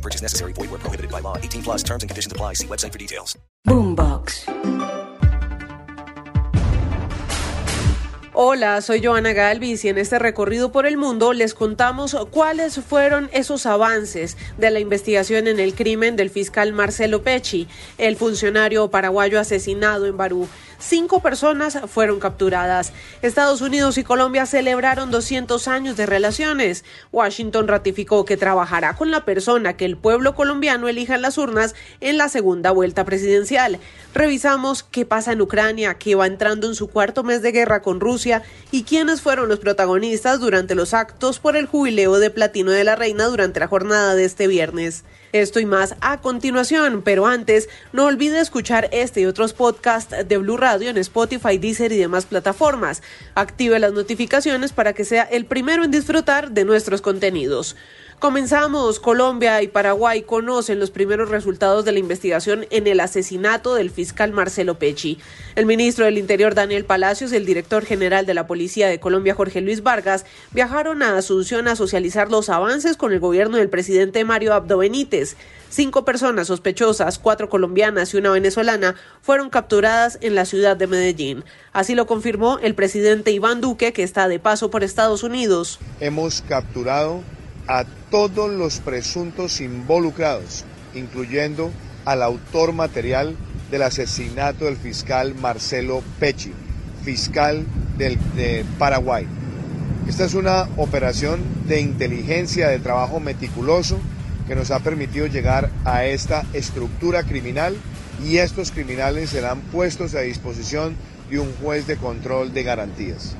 No purchase necessary. Void where prohibited by law. 18 plus terms and conditions apply. See website for details. Boombox. Hola, soy Joana Galvis y en este recorrido por el mundo les contamos cuáles fueron esos avances de la investigación en el crimen del fiscal Marcelo Pecci, el funcionario paraguayo asesinado en Barú. Cinco personas fueron capturadas. Estados Unidos y Colombia celebraron 200 años de relaciones. Washington ratificó que trabajará con la persona que el pueblo colombiano elija en las urnas en la segunda vuelta presidencial. Revisamos qué pasa en Ucrania, que va entrando en su cuarto mes de guerra con Rusia y quiénes fueron los protagonistas durante los actos por el jubileo de platino de la reina durante la jornada de este viernes. Esto y más a continuación, pero antes no olvide escuchar este y otros podcasts de Blue Radio en Spotify, Deezer y demás plataformas. Active las notificaciones para que sea el primero en disfrutar de nuestros contenidos. Comenzamos. Colombia y Paraguay conocen los primeros resultados de la investigación en el asesinato del fiscal Marcelo Pecci. El ministro del Interior Daniel Palacios y el director general de la Policía de Colombia Jorge Luis Vargas viajaron a Asunción a socializar los avances con el gobierno del presidente Mario Abdo Benítez. Cinco personas sospechosas, cuatro colombianas y una venezolana, fueron capturadas en la ciudad de Medellín. Así lo confirmó el presidente Iván Duque, que está de paso por Estados Unidos. Hemos capturado a todos los presuntos involucrados, incluyendo al autor material del asesinato del fiscal Marcelo Pecci, fiscal del, de Paraguay. Esta es una operación de inteligencia, de trabajo meticuloso, que nos ha permitido llegar a esta estructura criminal y estos criminales serán puestos a disposición de un juez de control de garantías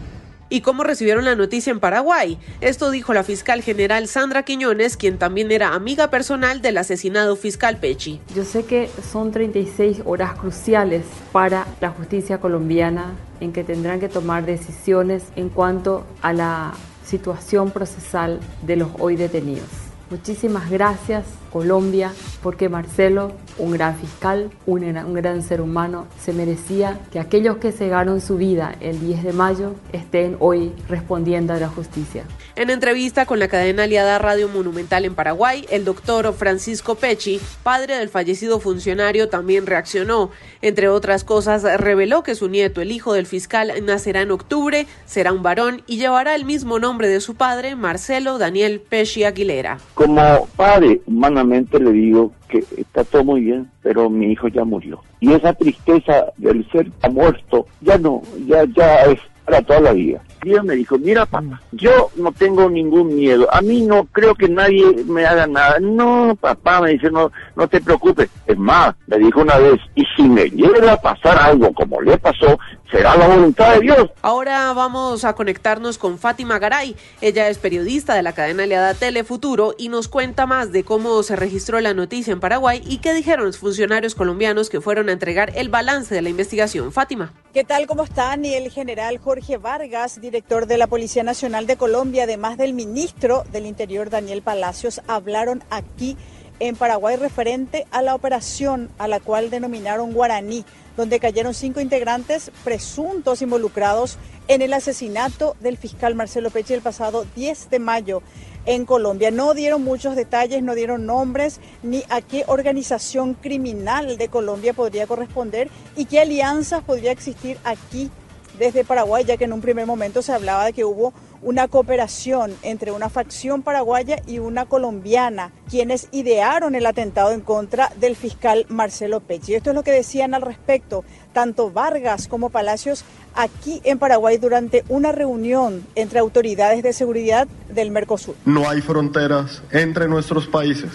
y cómo recibieron la noticia en Paraguay. Esto dijo la fiscal general Sandra Quiñones, quien también era amiga personal del asesinado fiscal Pechi. Yo sé que son 36 horas cruciales para la justicia colombiana en que tendrán que tomar decisiones en cuanto a la situación procesal de los hoy detenidos. Muchísimas gracias Colombia, porque Marcelo, un gran fiscal, un, gran ser humano, se merecía que aquellos que cegaron su vida el 10 de mayo estén hoy respondiendo a la justicia. En entrevista con la cadena aliada Radio Monumental en Paraguay, el doctor Francisco Pecci, padre del fallecido funcionario, también reaccionó. Entre otras cosas, reveló que su nieto, el hijo del fiscal, nacerá en octubre, será un varón y llevará el mismo nombre de su padre, Marcelo Daniel Pecci Aguilera. Como padre, humano le digo que está todo muy bien, pero mi hijo ya murió. Y esa tristeza del ser muerto ya no, ya, ya es para toda la vida. Dios me dijo, mira papá, yo no tengo ningún miedo, a mí no creo que nadie me haga nada. No, papá, me dice, no, no te preocupes. Es más, me dijo una vez, y si me llega a pasar algo como le pasó, será la voluntad de Dios. Ahora vamos a conectarnos con Fátima Garay. Ella es periodista de la cadena aliada Telefuturo y nos cuenta más de cómo se registró la noticia en Paraguay y qué dijeron los funcionarios colombianos que fueron a entregar el balance de la investigación. Fátima. ¿Qué tal? ¿Cómo están? Y el general Jorge Vargas, director de la Policía Nacional de Colombia, además del ministro del Interior Daniel Palacios, hablaron aquí en Paraguay referente a la operación a la cual denominaron Guaraní donde cayeron cinco integrantes presuntos involucrados en el asesinato del fiscal Marcelo Peche el pasado 10 de mayo en Colombia. No dieron muchos detalles, no dieron nombres ni a qué organización criminal de Colombia podría corresponder y qué alianzas podría existir aquí desde Paraguay, ya que en un primer momento se hablaba de que hubo una cooperación entre una facción paraguaya y una colombiana, quienes idearon el atentado en contra del fiscal Marcelo Pecci. Esto es lo que decían al respecto tanto Vargas como Palacios aquí en Paraguay durante una reunión entre autoridades de seguridad del Mercosur. No hay fronteras entre nuestros países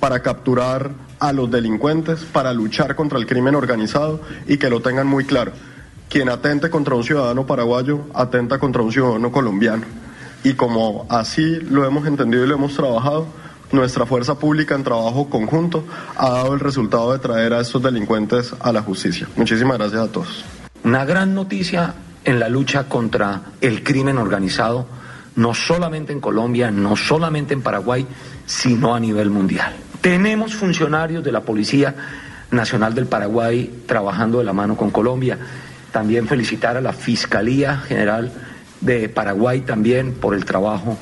para capturar a los delincuentes, para luchar contra el crimen organizado y que lo tengan muy claro quien atente contra un ciudadano paraguayo atenta contra un ciudadano colombiano. Y como así lo hemos entendido y lo hemos trabajado, nuestra fuerza pública en trabajo conjunto ha dado el resultado de traer a estos delincuentes a la justicia. Muchísimas gracias a todos. Una gran noticia en la lucha contra el crimen organizado, no solamente en Colombia, no solamente en Paraguay, sino a nivel mundial. Tenemos funcionarios de la Policía Nacional del Paraguay trabajando de la mano con Colombia. También felicitar a la Fiscalía General de Paraguay también por el trabajo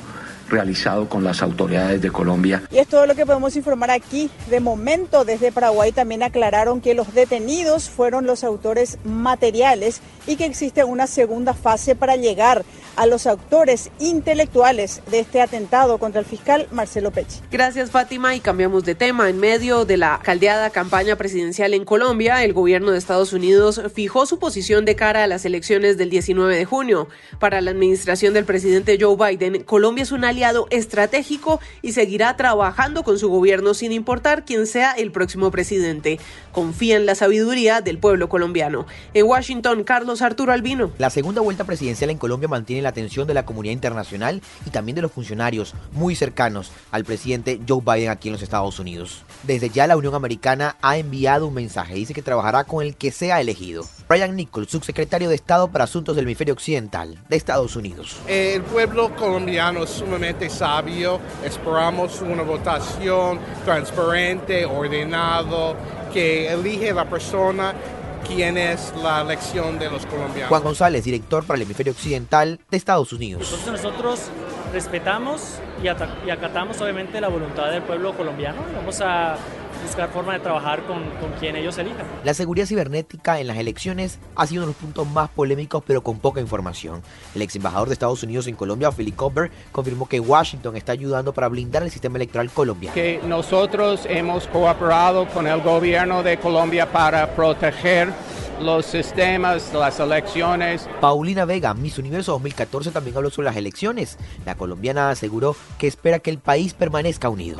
realizado con las autoridades de Colombia. Y es todo lo que podemos informar aquí. De momento, desde Paraguay también aclararon que los detenidos fueron los autores materiales y que existe una segunda fase para llegar a los autores intelectuales de este atentado contra el fiscal Marcelo Pecci. Gracias Fátima y cambiamos de tema. En medio de la caldeada campaña presidencial en Colombia, el gobierno de Estados Unidos fijó su posición de cara a las elecciones del 19 de junio. Para la administración del presidente Joe Biden, Colombia es un aliado estratégico y seguirá trabajando con su gobierno sin importar quién sea el próximo presidente. Confía en la sabiduría del pueblo colombiano. En Washington, Carlos Arturo Albino. La segunda vuelta presidencial en Colombia mantiene la atención de la comunidad internacional y también de los funcionarios muy cercanos al presidente Joe Biden aquí en los Estados Unidos. Desde ya la Unión Americana ha enviado un mensaje, dice que trabajará con el que sea elegido. Brian Nichols, subsecretario de Estado para Asuntos del Hemisferio Occidental de Estados Unidos. El pueblo colombiano es sumamente sabio, esperamos una votación transparente, ordenado, que elige la persona quién es la elección de los colombianos. Juan González, director para el hemisferio occidental de Estados Unidos. Entonces nosotros respetamos y, y acatamos obviamente la voluntad del pueblo colombiano. Vamos a buscar forma de trabajar con, con, quien ellos elijan. La seguridad cibernética en las elecciones ha sido uno de los puntos más polémicos, pero con poca información. El ex embajador de Estados Unidos en Colombia, Philip Cooper, confirmó que Washington está ayudando para blindar el sistema electoral colombiano. Que nosotros hemos cooperado con el gobierno de Colombia para proteger los sistemas, las elecciones. Paulina Vega, Miss Universo 2014, también habló sobre las elecciones. La colombiana aseguró que espera que el país permanezca unido.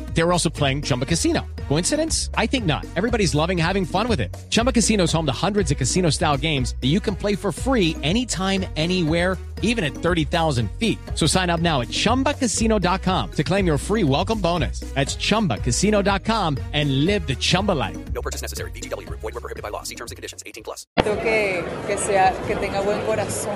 They were also playing Chumba Casino. Coincidence? I think not. Everybody's loving having fun with it. Chumba Casino is home to hundreds of casino style games that you can play for free anytime, anywhere, even at 30,000 feet. So sign up now at chumbacasino.com to claim your free welcome bonus. That's chumbacasino.com and live the Chumba life. No purchase necessary. VGW. Void were prohibited by law. See terms and conditions. 18 plus. Que, que, sea, que tenga buen corazón,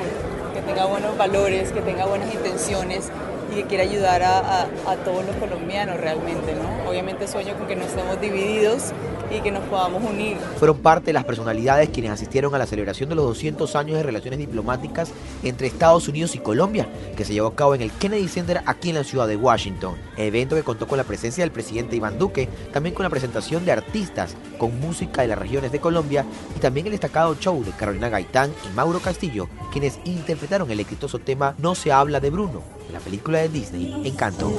que tenga buenos valores, que tenga buenas intenciones que quiera ayudar a, a, a, todos los colombianos realmente, ¿no? Obviamente sueño con que no estemos divididos y que nos podamos unir. Fueron parte de las personalidades quienes asistieron a la celebración de los 200 años de relaciones diplomáticas entre Estados Unidos y Colombia, que se llevó a cabo en el Kennedy Center aquí en la ciudad de Washington, evento que contó con la presencia del presidente Iván Duque, también con la presentación de artistas con música de las regiones de Colombia y también el destacado show de Carolina Gaitán y Mauro Castillo, quienes interpretaron el exitoso tema No se habla de Bruno, de la película de Disney Encanto.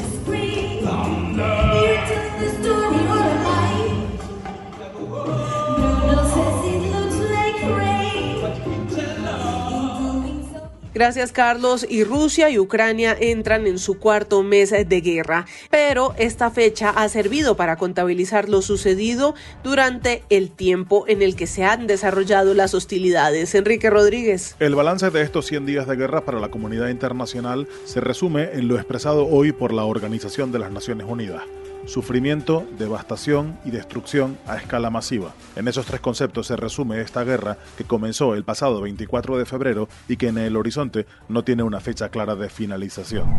Gracias Carlos. Y Rusia y Ucrania entran en su cuarto mes de guerra. Pero esta fecha ha servido para contabilizar lo sucedido durante el tiempo en el que se han desarrollado las hostilidades. Enrique Rodríguez. El balance de estos 100 días de guerra para la comunidad internacional se resume en lo expresado hoy por la Organización de las Naciones Unidas sufrimiento, devastación y destrucción a escala masiva. En esos tres conceptos se resume esta guerra que comenzó el pasado 24 de febrero y que en el horizonte no tiene una fecha clara de finalización.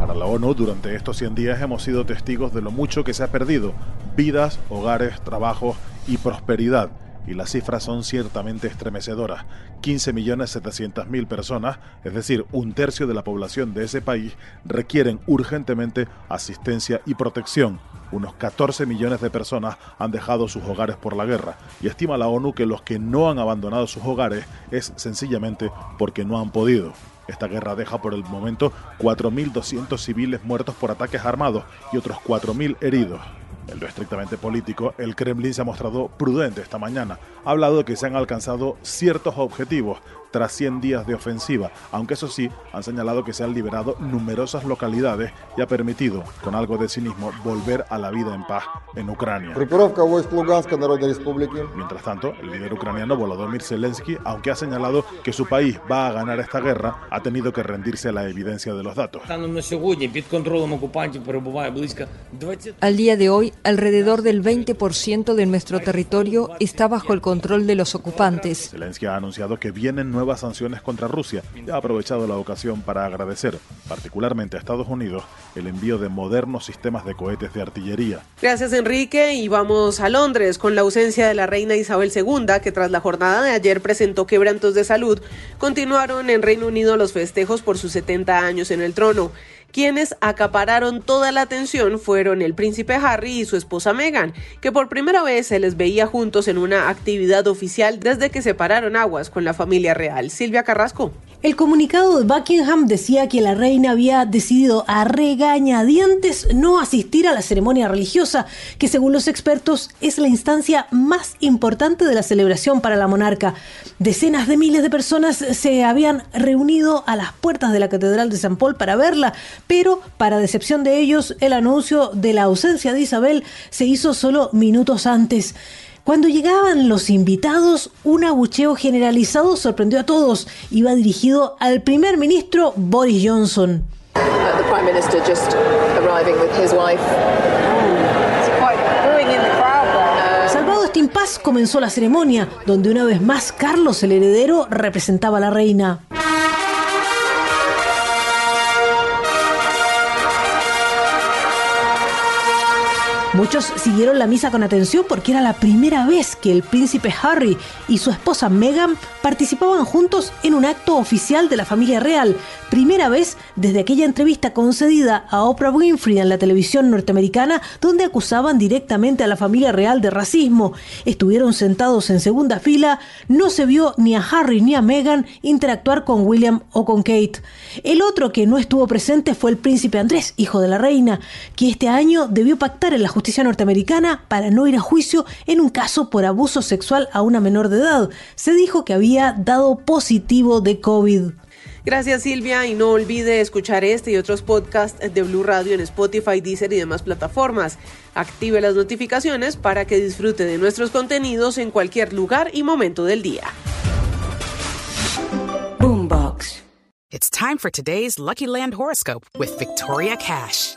Para la ONU, durante estos 100 días hemos sido testigos de lo mucho que se ha perdido, vidas, hogares, trabajos y prosperidad y las cifras son ciertamente estremecedoras. 15.700.000 personas, es decir, un tercio de la población de ese país, requieren urgentemente asistencia y protección. Unos 14 millones de personas han dejado sus hogares por la guerra y estima la ONU que los que no han abandonado sus hogares es sencillamente porque no han podido. Esta guerra deja por el momento 4.200 civiles muertos por ataques armados y otros 4.000 heridos. En lo estrictamente político, el Kremlin se ha mostrado prudente esta mañana. Ha hablado de que se han alcanzado ciertos objetivos, tras 100 días de ofensiva, aunque eso sí, han señalado que se han liberado numerosas localidades y ha permitido, con algo de cinismo, volver a la vida en paz en Ucrania. Mientras tanto, el líder ucraniano Volodymyr Zelensky, aunque ha señalado que su país va a ganar esta guerra, ha tenido que rendirse a la evidencia de los datos. Al día de hoy, alrededor del 20% de nuestro territorio está bajo el control de los ocupantes. Zelensky ha anunciado que vienen nuevas sanciones contra Rusia y ha aprovechado la ocasión para agradecer, particularmente a Estados Unidos, el envío de modernos sistemas de cohetes de artillería. Gracias, Enrique. Y vamos a Londres con la ausencia de la reina Isabel II, que tras la jornada de ayer presentó quebrantos de salud. Continuaron en Reino Unido los festejos por sus 70 años en el trono. Quienes acapararon toda la atención fueron el príncipe Harry y su esposa Meghan, que por primera vez se les veía juntos en una actividad oficial desde que separaron aguas con la familia real. Silvia Carrasco. El comunicado de Buckingham decía que la reina había decidido a regañadientes no asistir a la ceremonia religiosa, que según los expertos es la instancia más importante de la celebración para la monarca. Decenas de miles de personas se habían reunido a las puertas de la Catedral de San Paul para verla, pero para decepción de ellos, el anuncio de la ausencia de Isabel se hizo solo minutos antes. Cuando llegaban los invitados, un abucheo generalizado sorprendió a todos. Iba dirigido al primer ministro Boris Johnson. Salvado este impas, comenzó la ceremonia, donde una vez más Carlos el heredero representaba a la reina. Muchos siguieron la misa con atención porque era la primera vez que el príncipe Harry y su esposa Meghan participaban juntos en un acto oficial de la familia real, primera vez desde aquella entrevista concedida a Oprah Winfrey en la televisión norteamericana donde acusaban directamente a la familia real de racismo. Estuvieron sentados en segunda fila, no se vio ni a Harry ni a Meghan interactuar con William o con Kate. El otro que no estuvo presente fue el príncipe Andrés, hijo de la reina, que este año debió pactar en la justicia norteamericana para no ir a juicio en un caso por abuso sexual a una menor de edad. Se dijo que había dado positivo de COVID. Gracias Silvia y no olvide escuchar este y otros podcasts de Blue Radio en Spotify, Deezer y demás plataformas. Active las notificaciones para que disfrute de nuestros contenidos en cualquier lugar y momento del día. Boombox. It's time for today's Lucky Land horoscope with Victoria Cash.